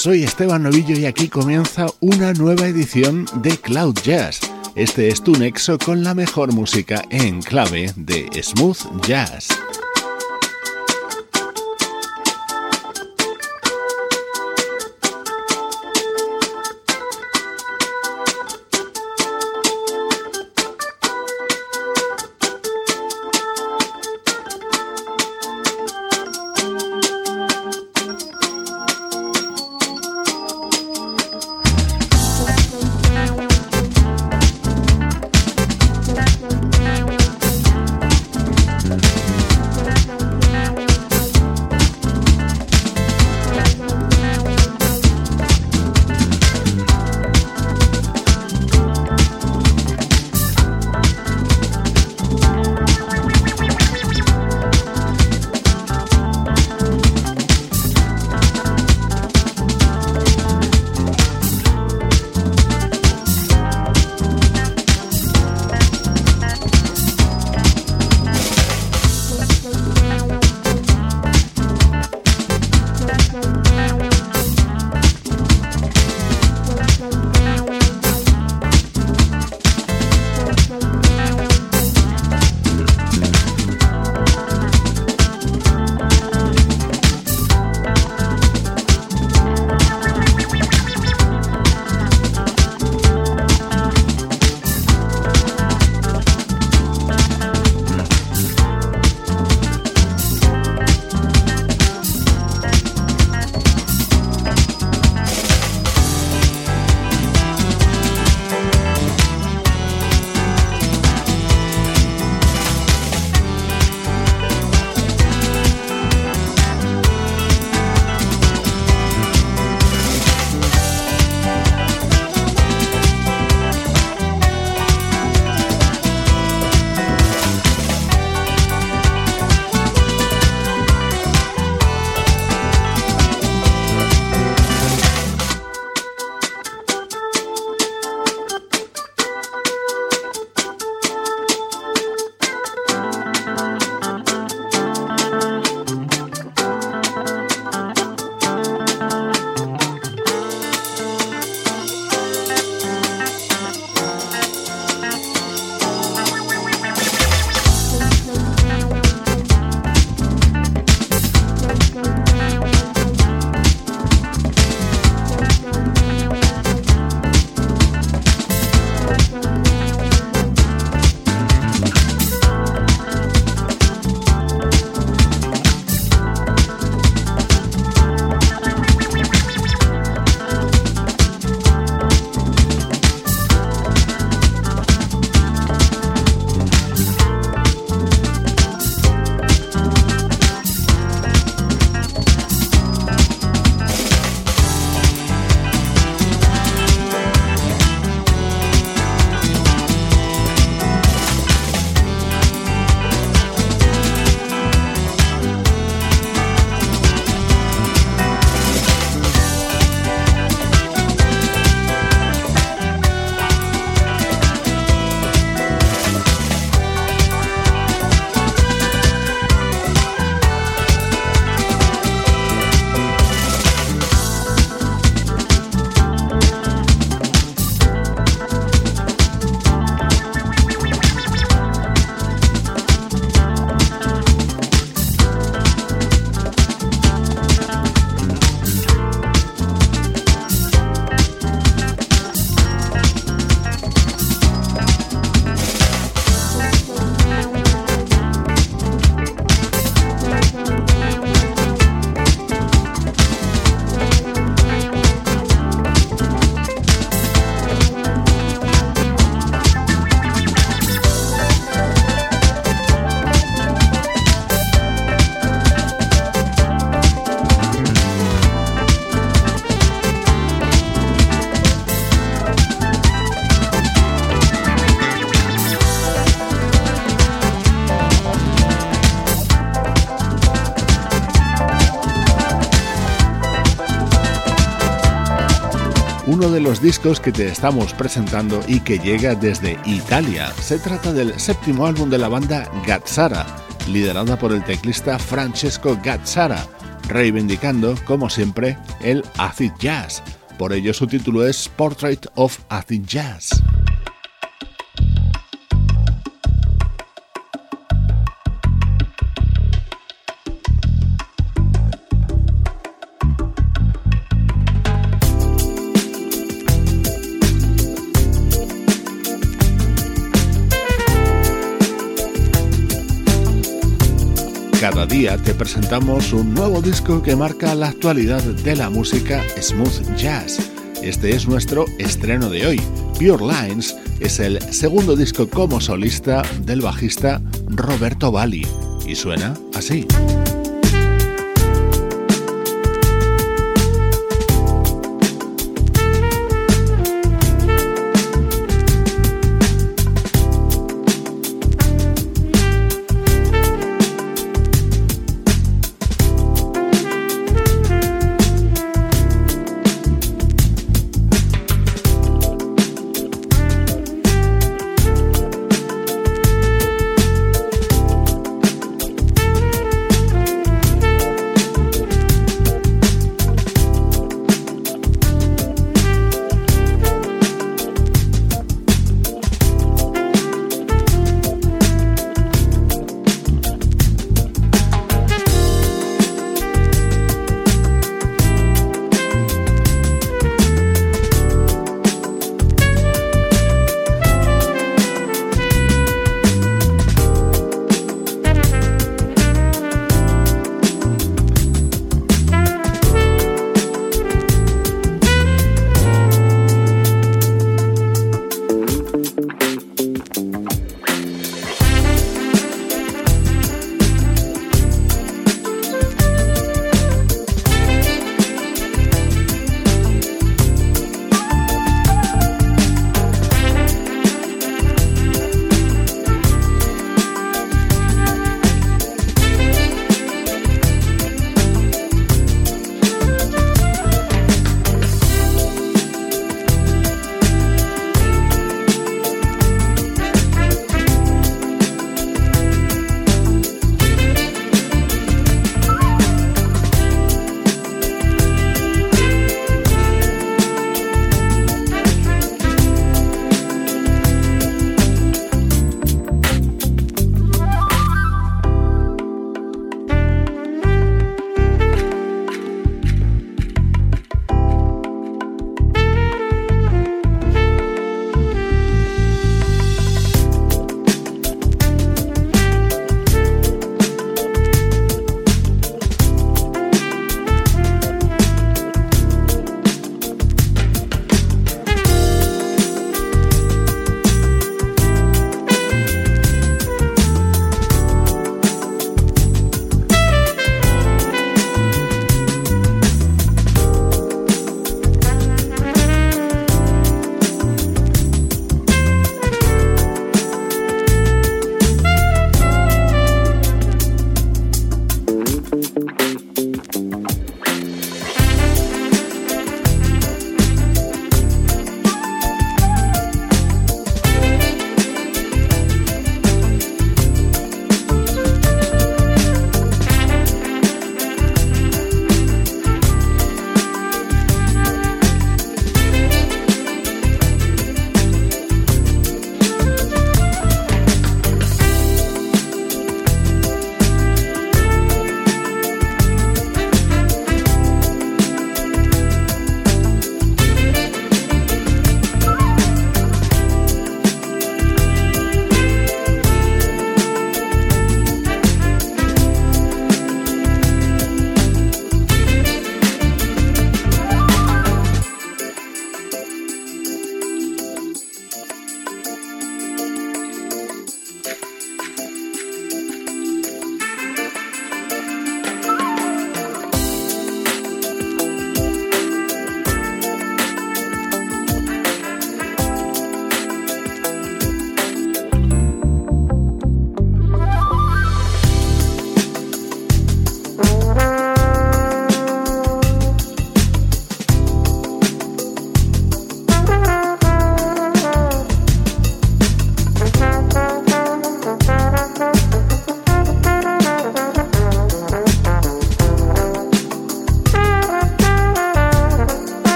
Soy Esteban Novillo y aquí comienza una nueva edición de Cloud Jazz. Este es tu nexo con la mejor música en clave de smooth jazz. Uno de los discos que te estamos presentando y que llega desde Italia. Se trata del séptimo álbum de la banda Gazzara, liderada por el teclista Francesco Gazzara, reivindicando, como siempre, el acid jazz. Por ello su título es Portrait of Acid Jazz. Día te presentamos un nuevo disco que marca la actualidad de la música smooth jazz. Este es nuestro estreno de hoy. Pure Lines es el segundo disco como solista del bajista Roberto Bali y suena así.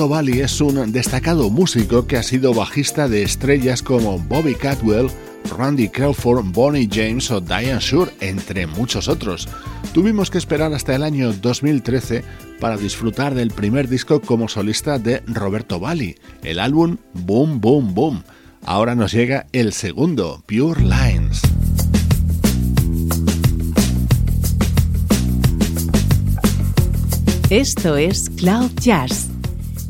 Roberto Valli es un destacado músico que ha sido bajista de estrellas como Bobby Catwell, Randy Crawford, Bonnie James o Diane Shure, entre muchos otros. Tuvimos que esperar hasta el año 2013 para disfrutar del primer disco como solista de Roberto Valli, el álbum Boom Boom Boom. Ahora nos llega el segundo, Pure Lines. Esto es Cloud Jazz,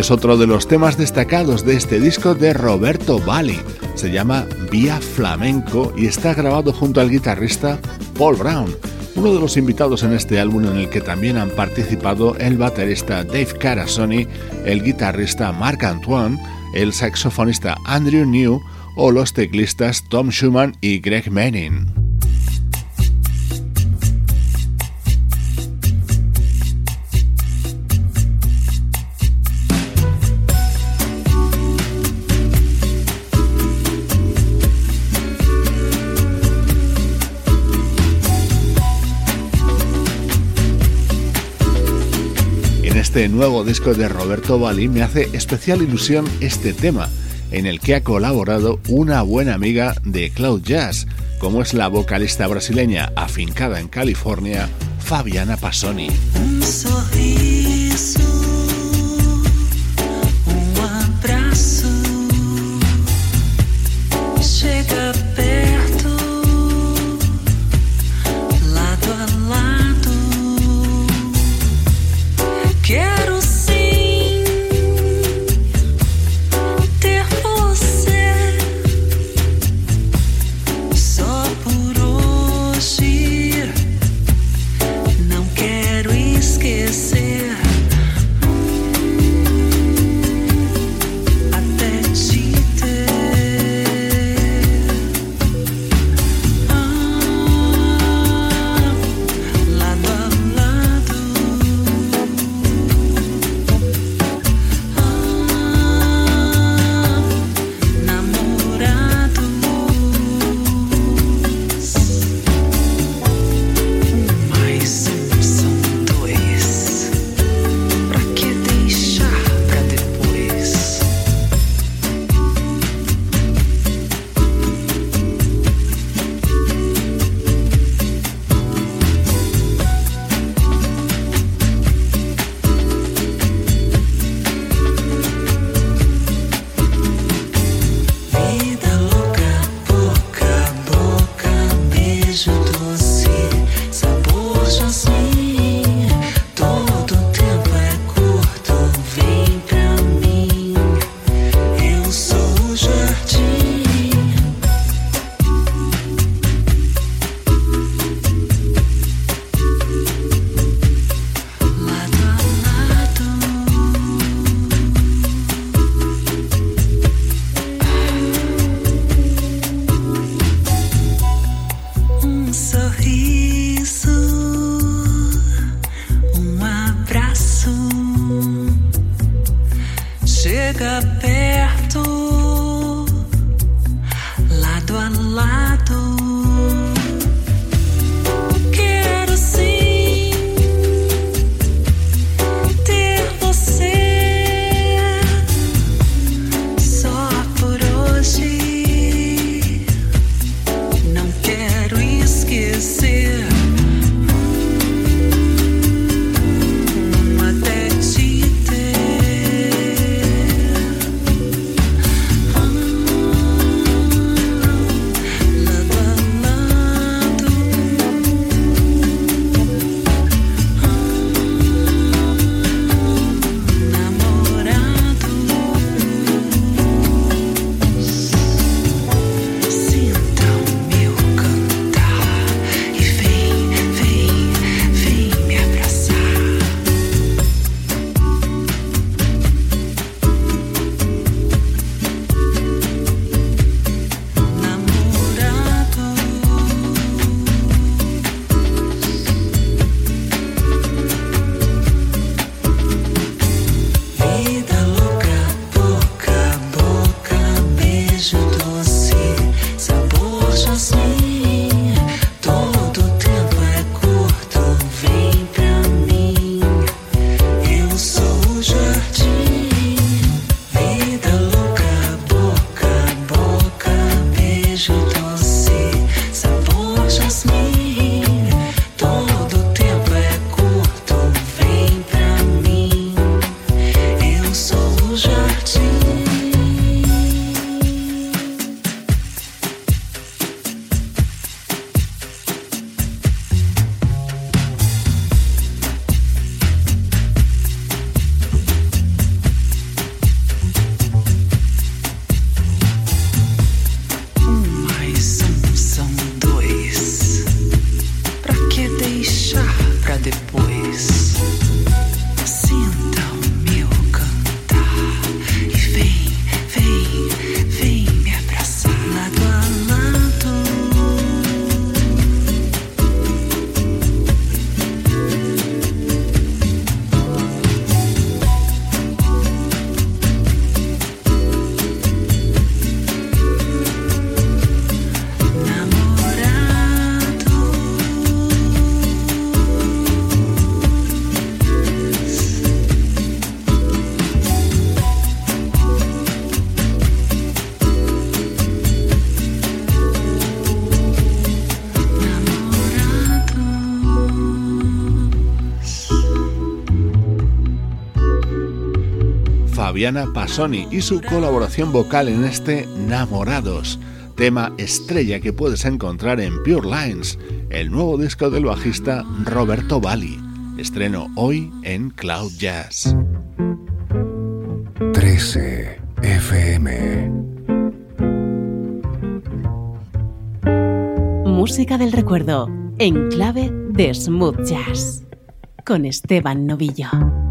Es otro de los temas destacados de este disco de Roberto Bali. Se llama Vía Flamenco y está grabado junto al guitarrista Paul Brown, uno de los invitados en este álbum en el que también han participado el baterista Dave Carasoni, el guitarrista Marc Antoine, el saxofonista Andrew New o los teclistas Tom Schumann y Greg Manning. Este nuevo disco de Roberto Bali me hace especial ilusión este tema, en el que ha colaborado una buena amiga de Cloud Jazz, como es la vocalista brasileña afincada en California, Fabiana Passoni. Fabiana Pasoni y su colaboración vocal en este Namorados, tema estrella que puedes encontrar en Pure Lines, el nuevo disco del bajista Roberto Bali. Estreno hoy en Cloud Jazz. 13 FM Música del recuerdo en clave de smooth jazz con Esteban Novillo.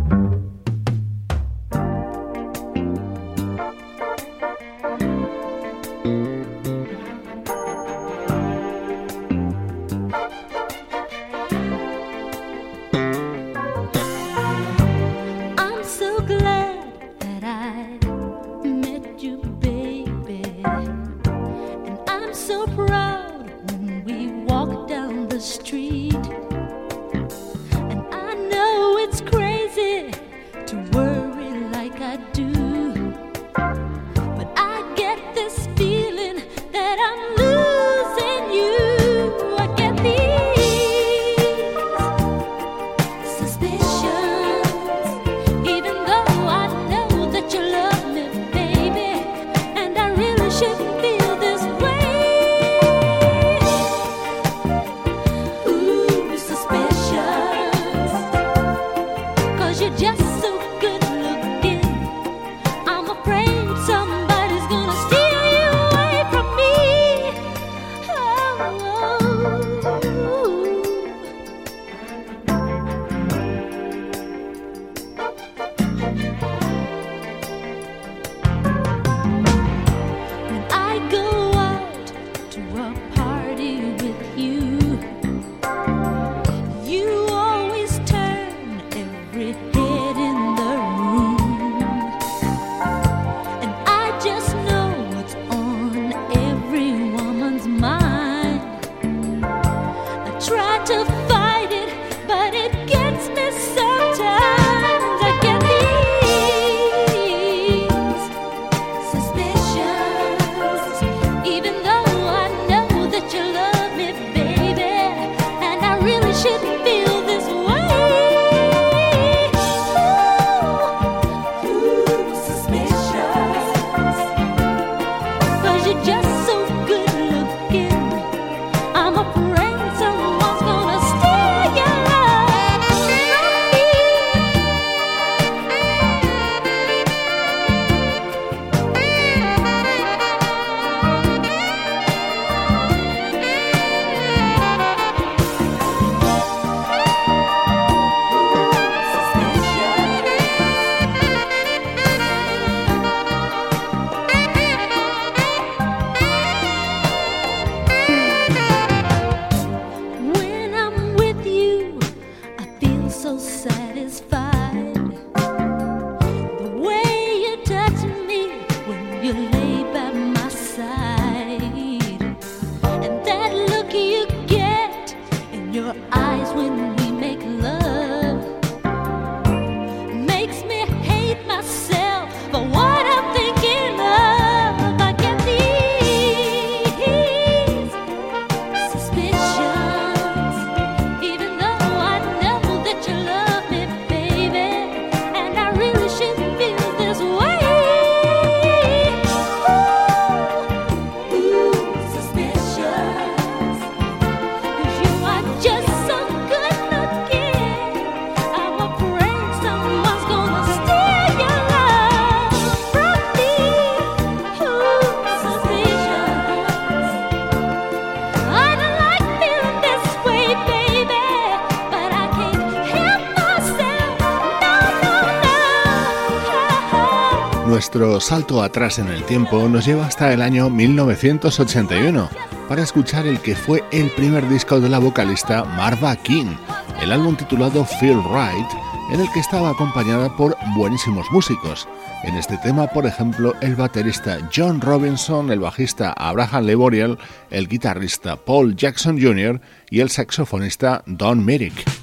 Salto atrás en el tiempo nos lleva hasta el año 1981 para escuchar el que fue el primer disco de la vocalista Marva King, el álbum titulado Feel Right, en el que estaba acompañada por buenísimos músicos. En este tema, por ejemplo, el baterista John Robinson, el bajista Abraham Leboriel, el guitarrista Paul Jackson Jr. y el saxofonista Don Merrick.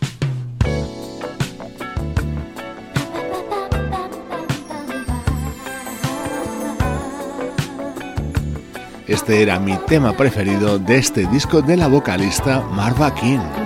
Este era mi tema preferido de este disco de la vocalista Marva King.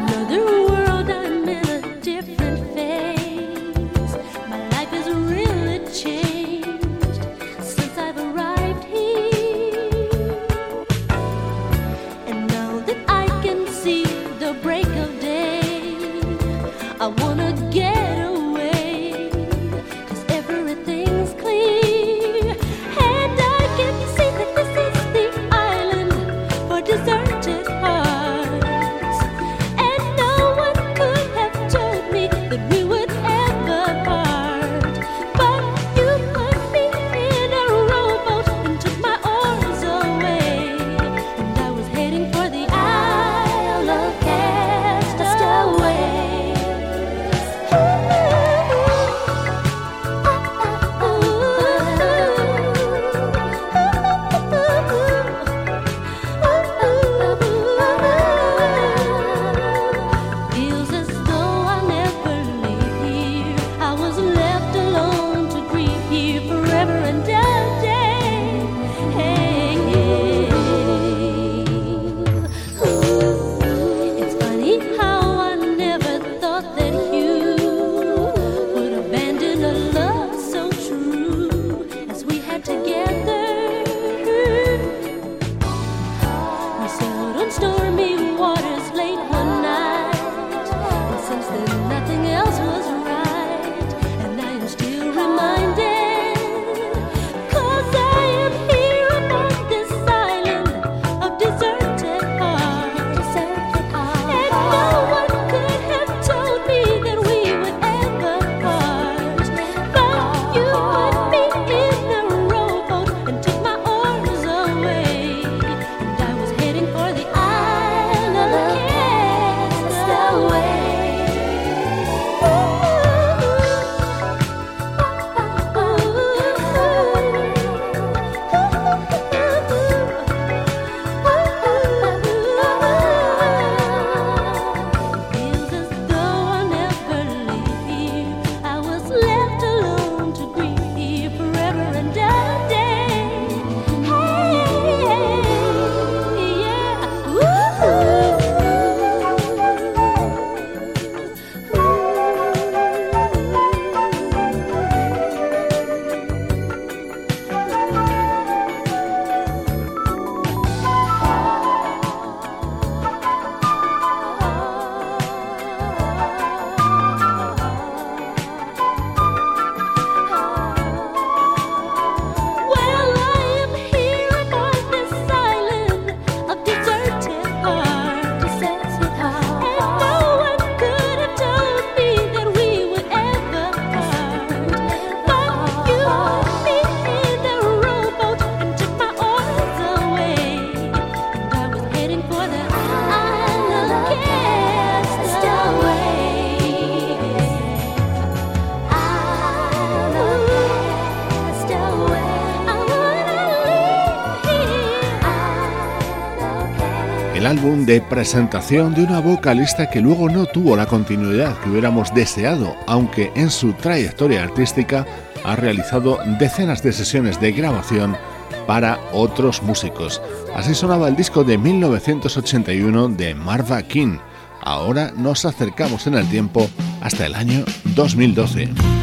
De presentación de una vocalista que luego no tuvo la continuidad que hubiéramos deseado, aunque en su trayectoria artística ha realizado decenas de sesiones de grabación para otros músicos. Así sonaba el disco de 1981 de Marva King. Ahora nos acercamos en el tiempo hasta el año 2012.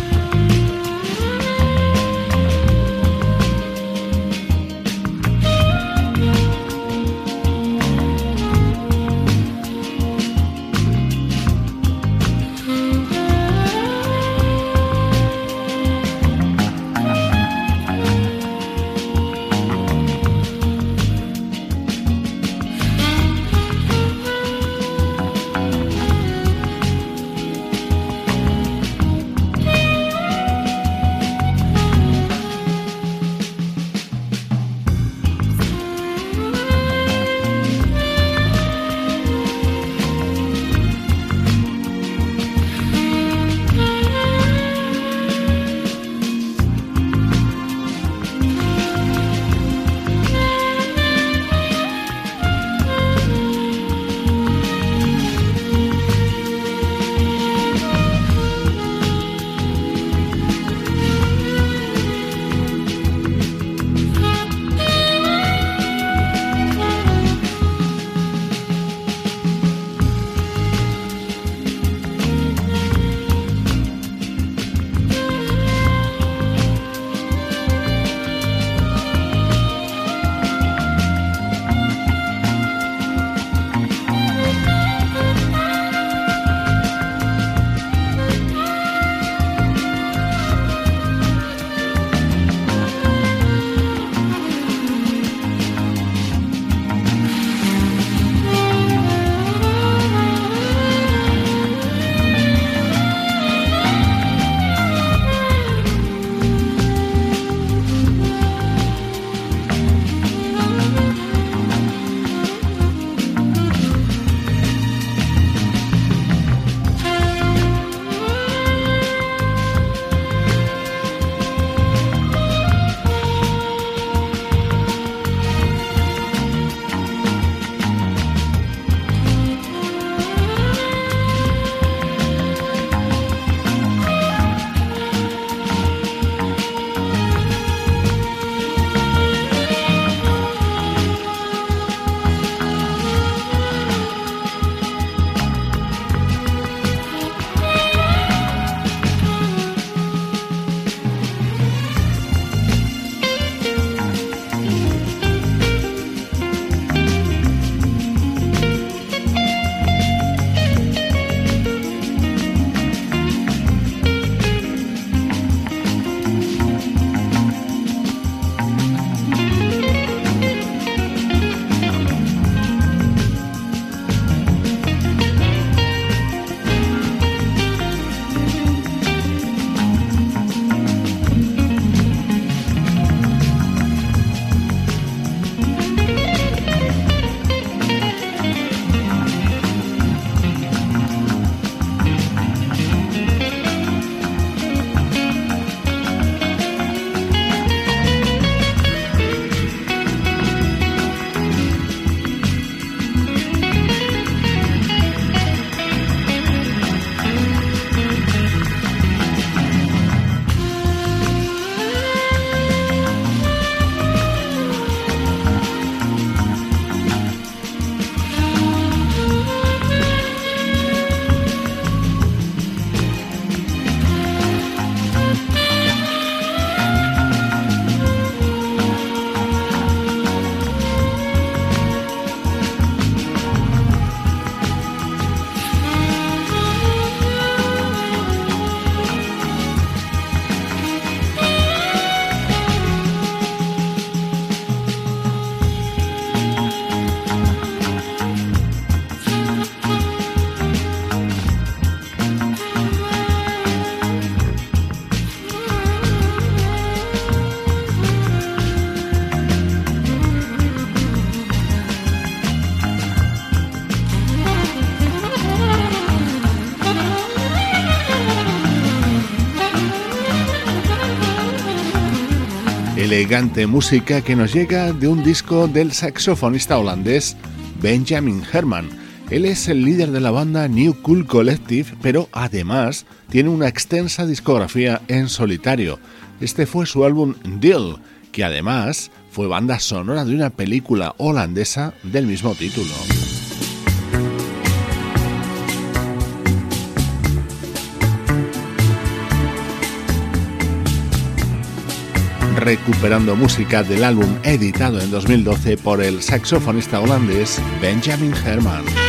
Elegante música que nos llega de un disco del saxofonista holandés Benjamin Herman. Él es el líder de la banda New Cool Collective, pero además tiene una extensa discografía en solitario. Este fue su álbum Deal, que además fue banda sonora de una película holandesa del mismo título. Recuperando música del álbum editado en 2012 por el saxofonista holandés Benjamin Herman.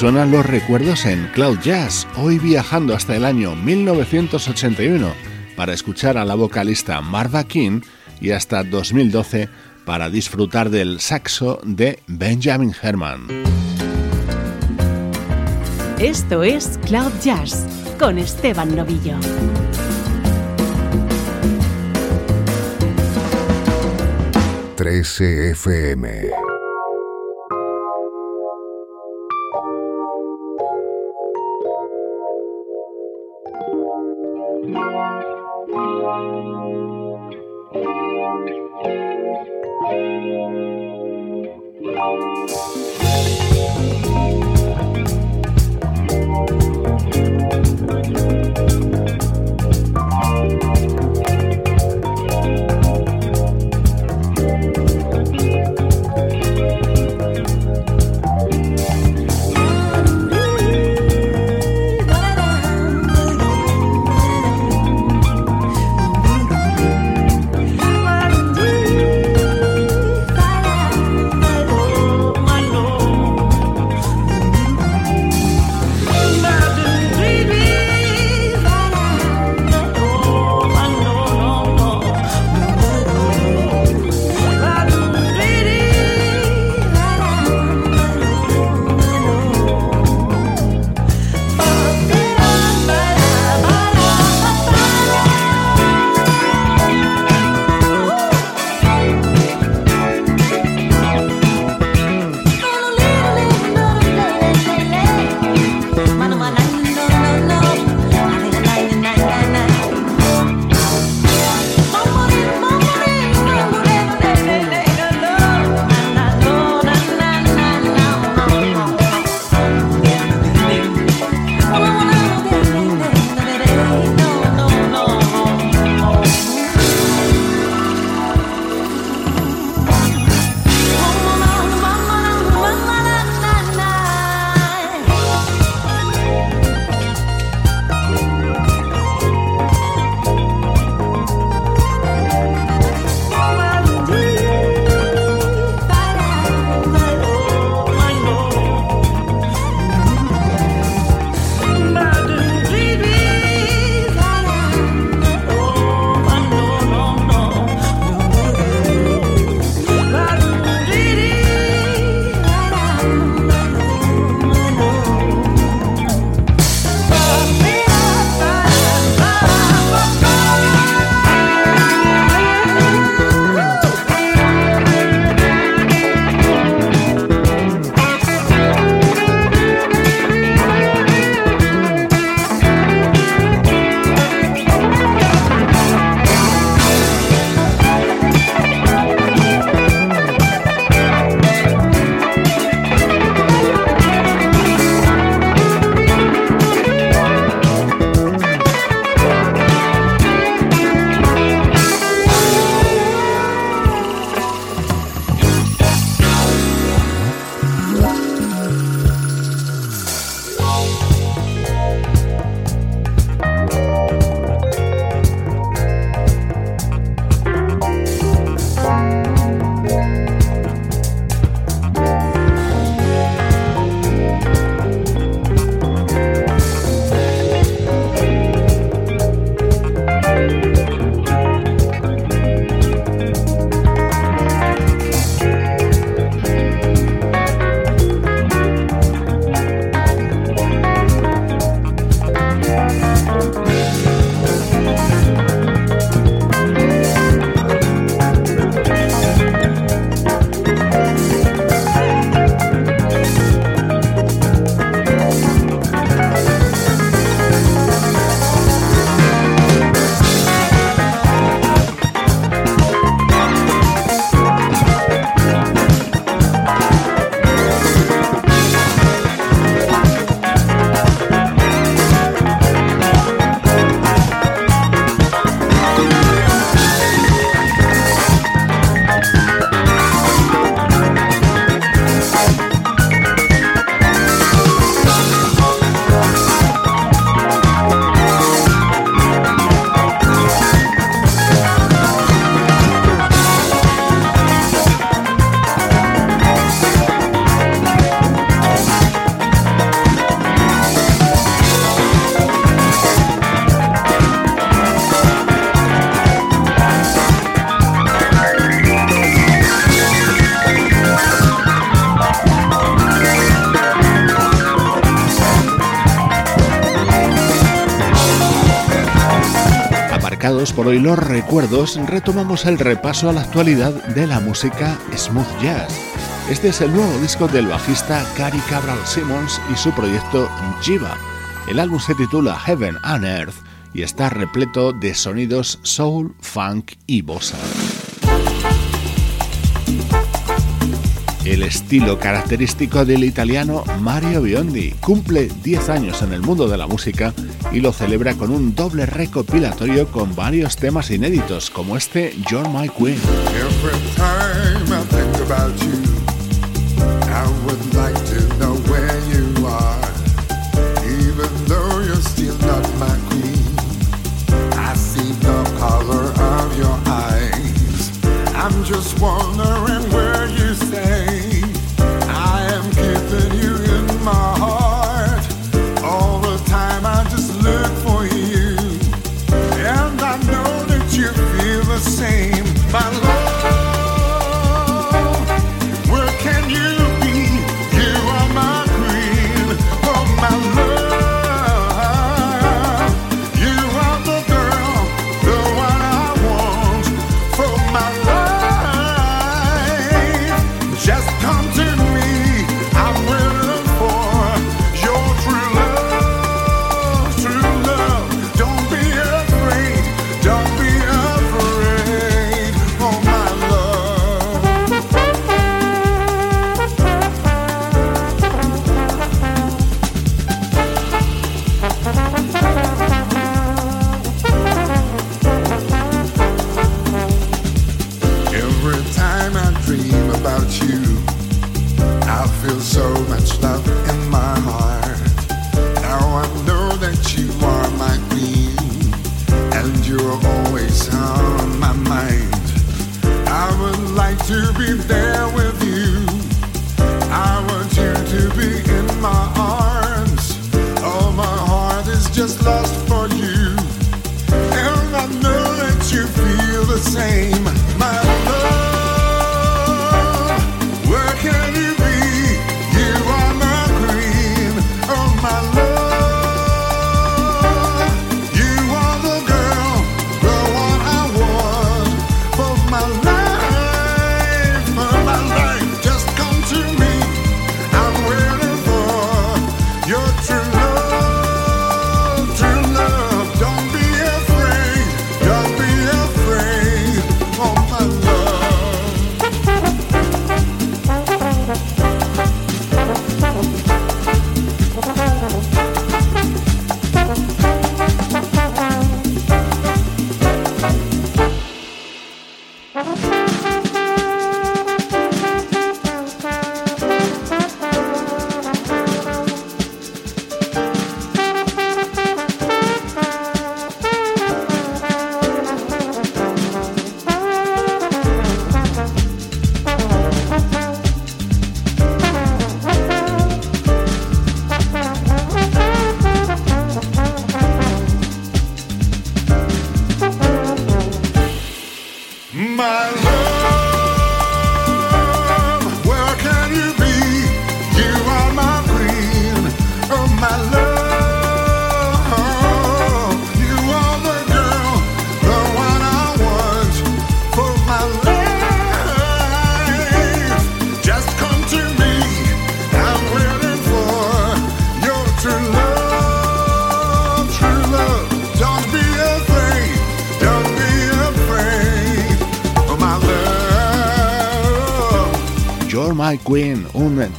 Suenan los recuerdos en Cloud Jazz, hoy viajando hasta el año 1981 para escuchar a la vocalista Marva King y hasta 2012 para disfrutar del saxo de Benjamin Herman. Esto es Cloud Jazz con Esteban Novillo. FM por hoy los recuerdos, retomamos el repaso a la actualidad de la música smooth jazz. Este es el nuevo disco del bajista Cary Cabral Simmons y su proyecto Jiva. El álbum se titula Heaven and Earth y está repleto de sonidos soul, funk y bossa. El estilo característico del italiano Mario Biondi cumple 10 años en el mundo de la música y lo celebra con un doble recopilatorio con varios temas inéditos como este You're My Queen. I'm just wondering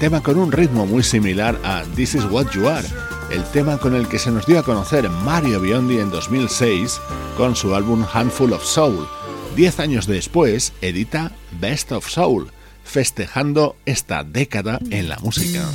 tema con un ritmo muy similar a This Is What You Are, el tema con el que se nos dio a conocer Mario Biondi en 2006 con su álbum Handful of Soul. Diez años después edita Best of Soul, festejando esta década en la música.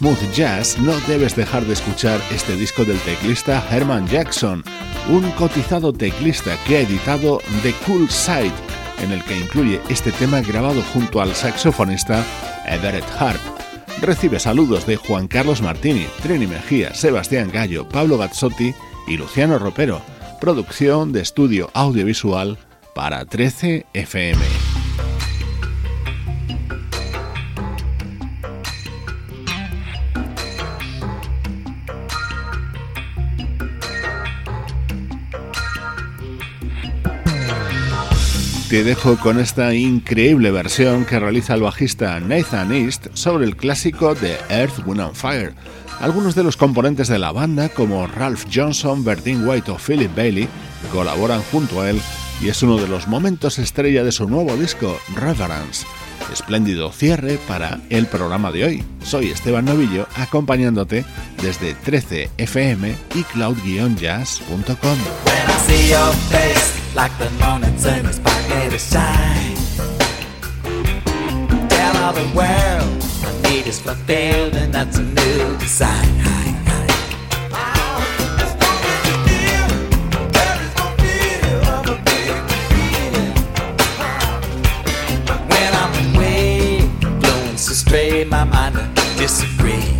Smooth jazz, no debes dejar de escuchar este disco del teclista Herman Jackson, un cotizado teclista que ha editado The Cool Side, en el que incluye este tema grabado junto al saxofonista Everett Harp. Recibe saludos de Juan Carlos Martini, Trini Mejía, Sebastián Gallo, Pablo Gazzotti y Luciano Ropero. Producción de estudio audiovisual para 13 FM. Te dejo con esta increíble versión que realiza el bajista Nathan East sobre el clásico de Earth, Wind and Fire. Algunos de los componentes de la banda, como Ralph Johnson, Bertin White o Philip Bailey, colaboran junto a él y es uno de los momentos estrella de su nuevo disco, Reverence. Espléndido cierre para el programa de hoy. Soy Esteban Novillo, acompañándote desde 13fm y cloud-jazz.com. and a sign. Tell all the world my need is fulfilled and that's a new design. I, I. When I'm away, blowing so straight, my mind to disagree.